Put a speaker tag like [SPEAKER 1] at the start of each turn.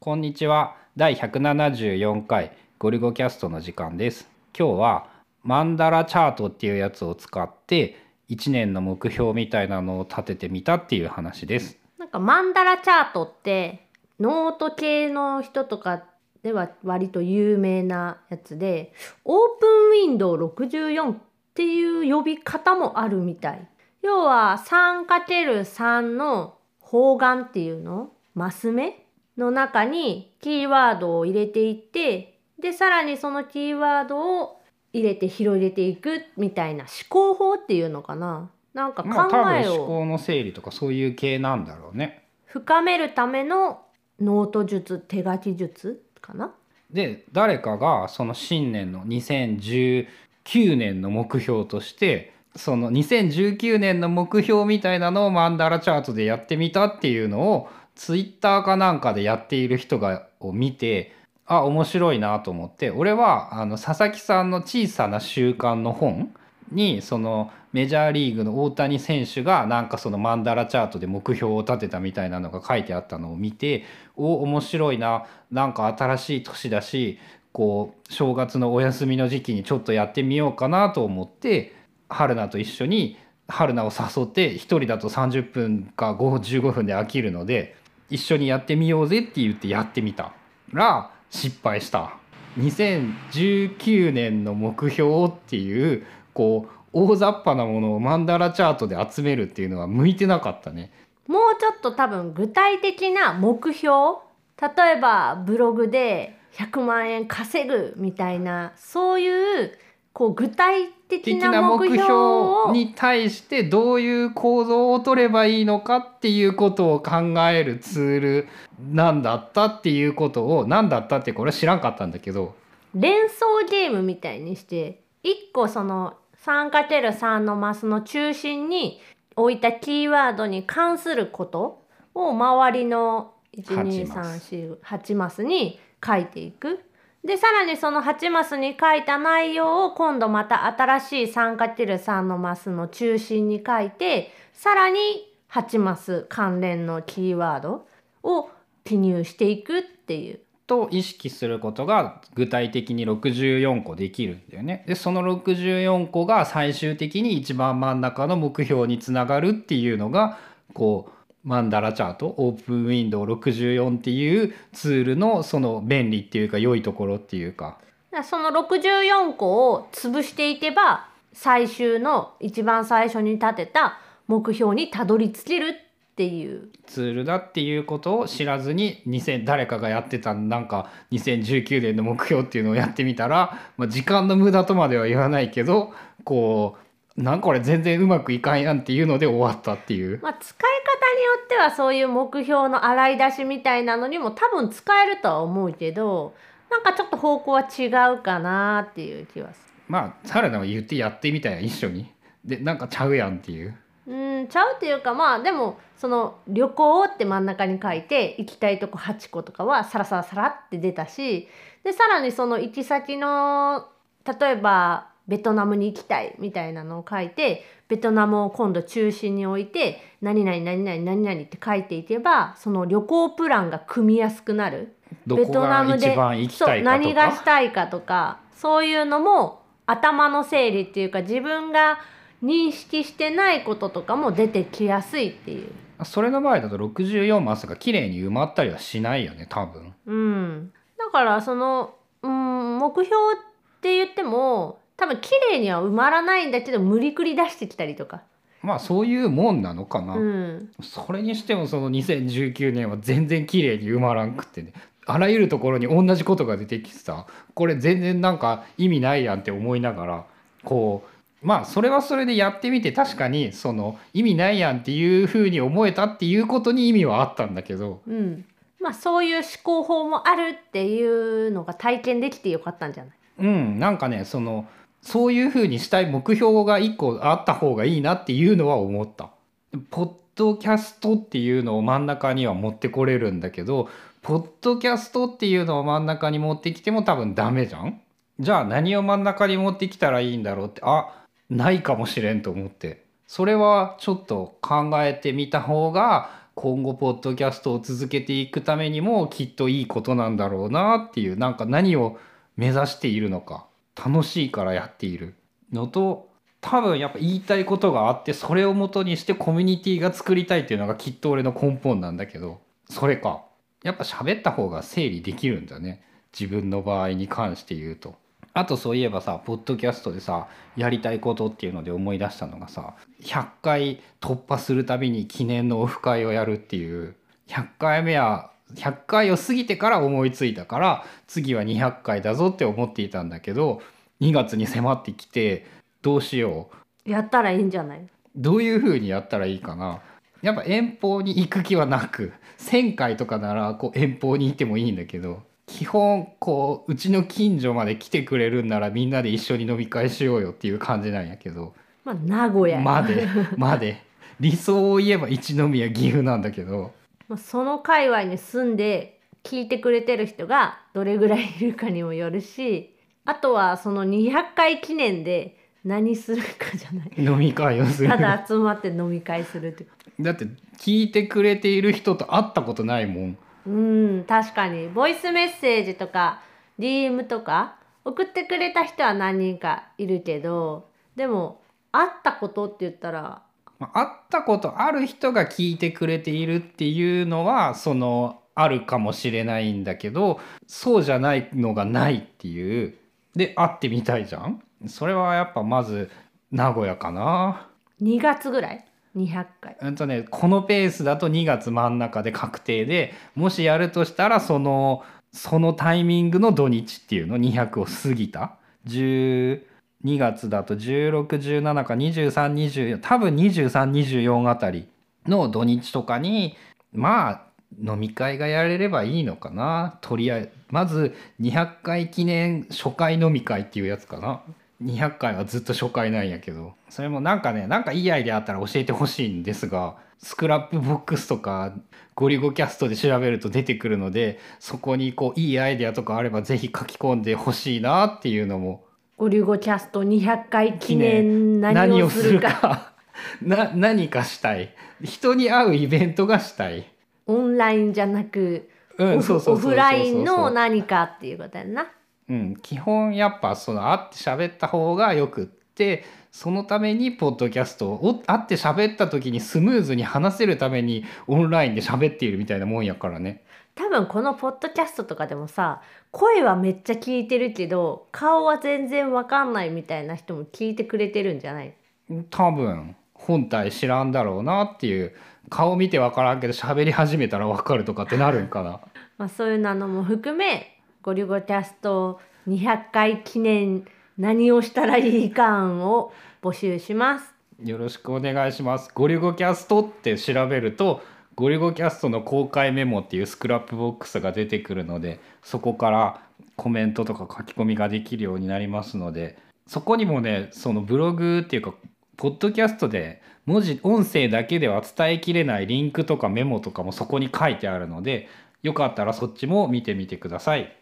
[SPEAKER 1] こんにちは。第174回ゴリゴキャストの時間です。今日はマンダラチャートっていうやつを使って1年の目標みたいなのを立ててみたっていう話です。
[SPEAKER 2] なんかマンダラチャートってノート系の人とかでは割と有名なやつでオープンウィンドウ64っていう呼び方もあるみたい。要は 3×3 の方眼っていうの？マス目？の中にキーワードを入れていってでさらにそのキーワードを入れて広げていくみたいな思考法っていうのかな。なんか
[SPEAKER 1] まあ多
[SPEAKER 2] 考え
[SPEAKER 1] 分思
[SPEAKER 2] を
[SPEAKER 1] 考の整理とかそういう系なんだろうね。
[SPEAKER 2] 深めるためのノート術手書き術かな。
[SPEAKER 1] で誰かがその新年の2019年の目標としてその2019年の目標みたいなのをマンダラチャートでやってみたっていうのをツイッターかなんかでやっている人がを見てあ面白いなと思って俺はあの佐々木さんの「小さな習慣」の本にそのメジャーリーグの大谷選手がなんかそのマンダラチャートで目標を立てたみたいなのが書いてあったのを見てお面白いななんか新しい年だしこう正月のお休みの時期にちょっとやってみようかなと思って春菜と一緒に春菜を誘って1人だと30分か5 15分で飽きるので一緒にやってみようぜって言ってやってみたら失敗した2019年の目標っていうこう大雑把なものをマンダラチャートで集めるっていうのは向いてなかったね。
[SPEAKER 2] もうちょっと多分具体的な目標例えばブログで100万円稼ぐみたいなそういうこう具体的な目
[SPEAKER 1] 標に対してどういう行動を取ればいいのかっていうことを考えるツールなんだったっていうことを何だったってこれは知らんかったんだけど
[SPEAKER 2] 連想ゲームみたいにして1個その 3×3 のマスの中心に置いたキーワードに関することを周りの12348マスに書いていく。でさらにその8マスに書いた内容を今度また新しい 3×3 のマスの中心に書いてさらに8マス関連のキーワードを記入していくっていう。
[SPEAKER 1] と意識することが具体的に64個できるんだよね。でその64個が最終的に一番真ん中の目標につながるっていうのがこうマンダラチャートオープンウィンドウ64っていうツールのその便利っていうか良いところっていうか
[SPEAKER 2] その64個を潰していけば最終の一番最初に立てた目標にたどり着けるっていう
[SPEAKER 1] ツールだっていうことを知らずに2000誰かがやってたなんか2019年の目標っていうのをやってみたら、まあ、時間の無駄とまでは言わないけどこうなんかこれ全然うまくいかんやんっていうので終わったっていう。
[SPEAKER 2] まあ使い方によってはそういう目標の洗い出しみたいなのにも多分使えるとは思うけどなんかちょっと方向は違うかなっていう気はす
[SPEAKER 1] まあサラダは言ってやってみたやん一緒に。でなんかちゃうやんっていう。
[SPEAKER 2] る。うんちゃうっていうかまあでもその旅行って真ん中に書いて行きたいとこ8個とかはサラサラサラって出たしでさらにその行き先の例えばベトナムに行きたいみたいなのを書いてベトナムを今度中心に置いて何々何々何々って書いていけばその旅行プランが組みやすくなる。
[SPEAKER 1] どこが一番行きたいかと
[SPEAKER 2] そう何がし
[SPEAKER 1] か。
[SPEAKER 2] たいかとかそういうのも頭の整理っていうか自分が認識してないこととかも出てきやすいっていう。
[SPEAKER 1] それの場合だと64マスが綺麗に埋まったりはしないよね多分。
[SPEAKER 2] うん、だからその、うん、目標って言っても多分綺麗には埋まらないんだけど無理くり出してきたりとか。
[SPEAKER 1] まあそういうもんなのかな。
[SPEAKER 2] うん、
[SPEAKER 1] それにしてもその2019年は全然綺麗に埋まらんくってね。あらゆるところに同じことが出てきてさこれ全然なんか意味ないやんって思いながらこうまあそれはそれでやってみて確かにその意味ないやんっていうふうに思えたっていうことに意味はあったんだけど。
[SPEAKER 2] うん、まあそういう思考法もあるっていうのが体験できてよかったんじゃない？
[SPEAKER 1] うん。なんかねそのそういうふうにしたい目標が一個あった方がいいなっていうのは思った。ポッドキャストっていうのを真ん中には持ってこれるんだけどポッドキャストっていうのを真ん中に持ってきても多分ダメじゃん？じゃあ何を真ん中に持ってきたらいいんだろうってあないかもしれんと思って。それはちょっと考えてみた方が今後ポッドキャストを続けていくためにもきっといいことなんだろうなっていうなんか何を目指しているのか。楽しいからやっているのと多分やっぱ言いたいことがあってそれをもとにしてコミュニティが作りたいっていうのがきっと俺の根本なんだけどそれかやっぱ喋った方が整理できるんだね自分の場合に関して言うと。あとそういえばさポッドキャストでさやりたいことっていうので思い出したのがさ100回突破するたびに記念のオフ会をやるっていう100回目は100回を過ぎてから思いついたから次は200回だぞって思っていたんだけど2月に迫ってきてどうしよう。
[SPEAKER 2] やったらいいんじゃない？
[SPEAKER 1] どういう風にやったらいいかな。やっぱ遠方に行く気はなく1,000回とかならこう遠方にいてもいいんだけど基本こううちの近所まで来てくれるんならみんなで一緒に飲み会しようよっていう感じなんやけど
[SPEAKER 2] まあ名古屋や。
[SPEAKER 1] までまで。理想を言えば一宮岐阜なんだけど
[SPEAKER 2] まあその界隈に住んで聞いてくれてる人がどれぐらいいるかにもよるしあとはその200回記念で何するかじゃない。
[SPEAKER 1] 飲み会をする。
[SPEAKER 2] ただ集まって飲み会するってこ
[SPEAKER 1] だって聞いてくれている人と会ったことないもん。
[SPEAKER 2] とうん確かに。ボイスメッセージとか DM とか送ってくれた人は何人かいるけどでも会ったことって言ったら
[SPEAKER 1] まあ会ったことある人が聞いてくれているっていうのはそのあるかもしれないんだけどそうじゃないのがないっていう。で会ってみたいじゃん？それはやっぱまず名古屋かな。
[SPEAKER 2] 2月ぐらい？200回。
[SPEAKER 1] うんとねこのペースだと2月真ん中で確定でもしやるとしたらそのそのタイミングの土日っていうの？200を過ぎた？2月だと1617か2324多分2324あたりの土日とかにまあ飲み会がやれればいいのかな。とりあえずまず200回記念初回飲み会っていうやつかな。200回はずっと初回なんやけど。それもなんかねなんかいいアイデアあったら教えてほしいんですが Scrapbox とかごりゅご cast で調べると出てくるのでそこにこういいアイデアとかあればぜひ書き込んでほしいなっていうのも
[SPEAKER 2] ごりゅご cast 200回記念何をするか。
[SPEAKER 1] な何かしたい。人に会うイベントがしたい。
[SPEAKER 2] オンラインじゃなく
[SPEAKER 1] うん
[SPEAKER 2] オフラインの何かっていうことやんな。
[SPEAKER 1] うん、基本やっぱその会って喋った方がよくってそのためにポッドキャストを会って喋った時にスムーズに話せるためにオンラインで喋っているみたいなもんやからね。
[SPEAKER 2] 多分このポッドキャストとかでもさ声はめっちゃ聞いてるけど顔は全然わかんないみたいな人も聞いてくれてるんじゃない？
[SPEAKER 1] 多分。本体知らんだろうなっていう。顔見て分からんけど喋り始めたら分かるとかってなるんかな。
[SPEAKER 2] まあ、そういうのも含めごりゅご cast 200回記念何をしたらいいかを募集します
[SPEAKER 1] よろしくお願いします。ごりゅご cast って調べるとごりゅご cast の公開メモっていう Scrapbox が出てくるのでそこからコメントとか書き込みができるようになりますのでそこにもねそのブログっていうかポッドキャストで文字音声だけでは伝えきれないリンクとかメモとかもそこに書いてあるのでよかったらそっちも見てみてください。